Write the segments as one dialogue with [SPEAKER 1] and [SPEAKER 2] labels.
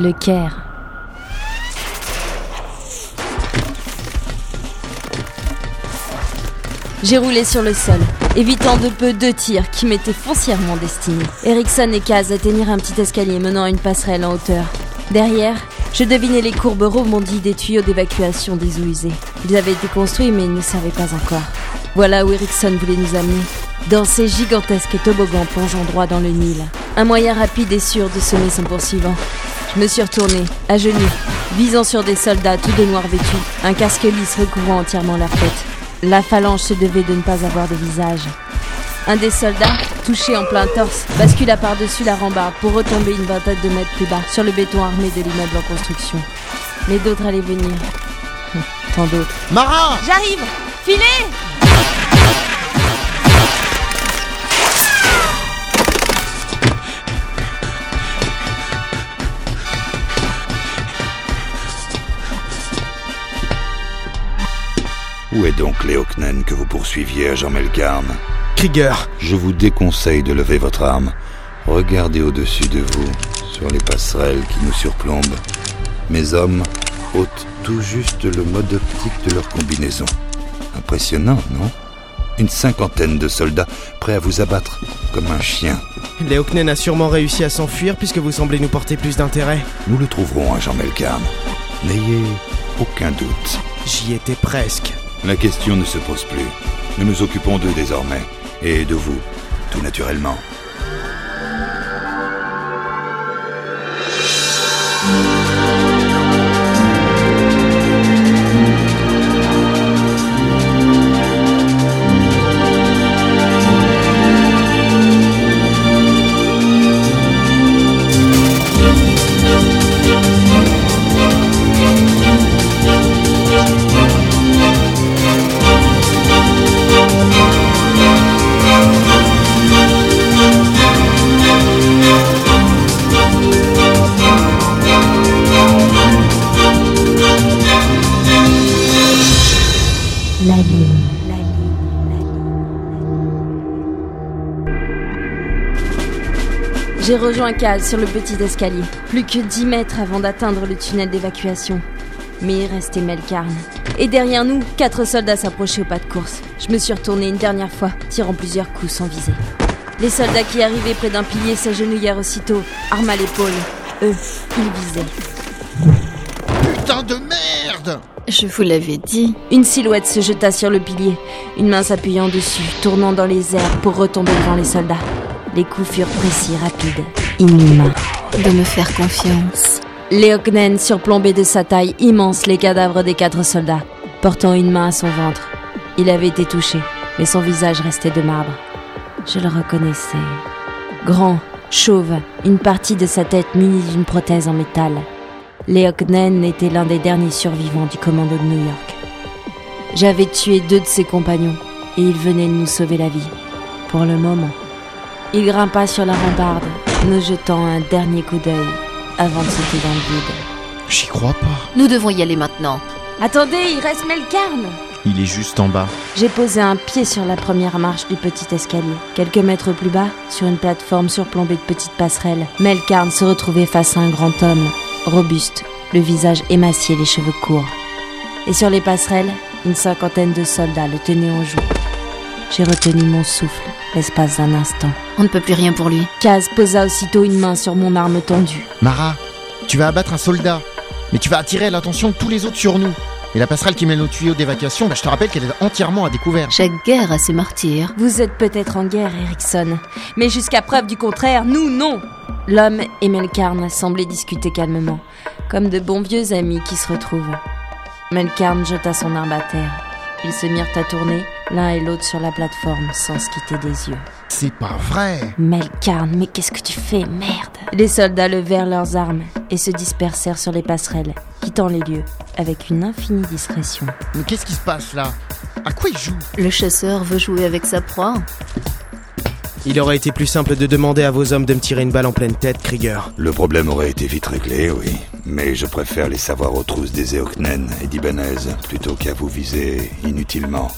[SPEAKER 1] Le Caire. J'ai roulé sur le sol, évitant de peu deux tirs qui m'étaient foncièrement destinés. Erickson et Kaz atteignirent un petit escalier menant à une passerelle en hauteur. Derrière, je devinais les courbes rebondies des tuyaux d'évacuation des eaux usées. Ils avaient été construits mais ils ne savaient pas encore. Voilà où Erickson voulait nous amener. Dans ces gigantesques toboggans plongeant droit dans le Nil. Un moyen rapide et sûr de semer son poursuivant. Je me suis retourné, à genoux, visant sur des soldats tout de noir vêtus, un casque lisse recouvrant entièrement leur tête. La phalange se devait de ne pas avoir de visage. Un des soldats, touché en plein torse, bascula par-dessus la rambarde pour retomber une vingtaine de mètres plus bas sur le béton armé de l'immeuble en construction. Mais d'autres allaient venir. Tant d'autres.
[SPEAKER 2] Marin
[SPEAKER 1] J'arrive Filez
[SPEAKER 3] Où est donc Léocnen que vous poursuiviez à Jean Melkarn
[SPEAKER 2] Krieger
[SPEAKER 3] Je vous déconseille de lever votre arme. Regardez au-dessus de vous, sur les passerelles qui nous surplombent. Mes hommes ôtent tout juste le mode optique de leur combinaison. Impressionnant, non? Une cinquantaine de soldats prêts à vous abattre comme un chien.
[SPEAKER 2] Léocnen a sûrement réussi à s'enfuir puisque vous semblez nous porter plus d'intérêt.
[SPEAKER 3] Nous le trouverons à Jean Melkarn. N'ayez aucun doute.
[SPEAKER 2] J'y étais presque.
[SPEAKER 3] La question ne se pose plus. Nous nous occupons d'eux désormais. Et de vous, tout naturellement.
[SPEAKER 1] J'ai rejoint Kaz sur le petit escalier. Plus que 10 mètres avant d'atteindre le tunnel d'évacuation. Mais il restait Melkarn. Et derrière nous, quatre soldats s'approchaient au pas de course. Je me suis retourné une dernière fois, tirant plusieurs coups sans viser. Les soldats qui arrivaient près d'un pilier s'agenouillèrent aussitôt, armes à l'épaule. Eux, ils visaient.
[SPEAKER 4] Putain de merde
[SPEAKER 5] Je vous l'avais dit.
[SPEAKER 1] Une silhouette se jeta sur le pilier, une main s'appuyant dessus, tournant dans les airs pour retomber devant les soldats. Les coups furent précis, rapides, inhumains.
[SPEAKER 5] De me faire confiance.
[SPEAKER 1] Léocnen surplombait de sa taille immense les cadavres des quatre soldats, portant une main à son ventre. Il avait été touché, mais son visage restait de marbre. Je le reconnaissais. Grand, chauve, une partie de sa tête munie d'une prothèse en métal. Léocnen était l'un des derniers survivants du commando de New York. J'avais tué deux de ses compagnons, et il venait de nous sauver la vie. Pour le moment. Il grimpa sur la rambarde, nous jetant un dernier coup d'œil avant de sauter dans le vide.
[SPEAKER 4] J'y crois pas.
[SPEAKER 5] Nous devons y aller maintenant.
[SPEAKER 1] Attendez, il reste Melkarn
[SPEAKER 4] Il est juste en bas.
[SPEAKER 1] J'ai posé un pied sur la première marche du petit escalier. Quelques mètres plus bas, sur une plateforme surplombée de petites passerelles, Melkarn se retrouvait face à un grand homme, robuste, le visage émacié, les cheveux courts. Et sur les passerelles, une cinquantaine de soldats le tenaient en joue. J'ai retenu mon souffle, l'espace d'un instant.
[SPEAKER 5] On ne peut plus rien pour lui.
[SPEAKER 1] Kaz posa aussitôt une main sur mon arme tendue.
[SPEAKER 4] Mara, tu vas abattre un soldat. Mais tu vas attirer l'attention de tous les autres sur nous. Et la passerelle qui mène au tuyau d'évacuation, bah, je te rappelle qu'elle est entièrement à découvert.
[SPEAKER 5] Chaque guerre a ses martyrs.
[SPEAKER 1] Vous êtes peut-être en guerre, Erickson, mais jusqu'à preuve du contraire, nous non L'homme et Melkarn semblaient discuter calmement, comme de bons vieux amis qui se retrouvent. Melkarn jeta son arme à terre. Ils se mirent à tourner, l'un et l'autre sur la plateforme, sans se quitter des yeux.
[SPEAKER 4] C'est pas vrai.
[SPEAKER 1] Melkarn, mais qu'est-ce que tu fais, merde? Les soldats levèrent leurs armes et se dispersèrent sur les passerelles, quittant les lieux avec une infinie discrétion.
[SPEAKER 4] Mais qu'est-ce qui se passe là? À quoi il joue?
[SPEAKER 5] Le chasseur veut jouer avec sa proie.
[SPEAKER 2] Il aurait été plus simple de demander à vos hommes de me tirer une balle en pleine tête, Krieger.
[SPEAKER 3] Le problème aurait été vite réglé, oui. Mais je préfère les savoir aux trousses des Eoknen et d'Ibanez plutôt qu'à vous viser inutilement.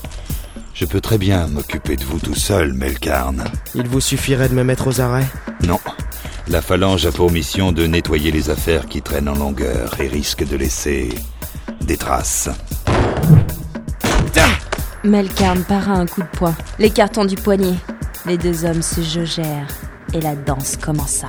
[SPEAKER 3] Je peux très bien m'occuper de vous tout seul, Melkarn.
[SPEAKER 2] Il vous suffirait de me mettre aux arrêts
[SPEAKER 3] Non, La phalange a pour mission de nettoyer les affaires qui traînent en longueur et risquent de laisser des traces.
[SPEAKER 1] Melkarn para un coup de poing, l'écartant du poignet. Les deux hommes se jaugèrent et la danse commença.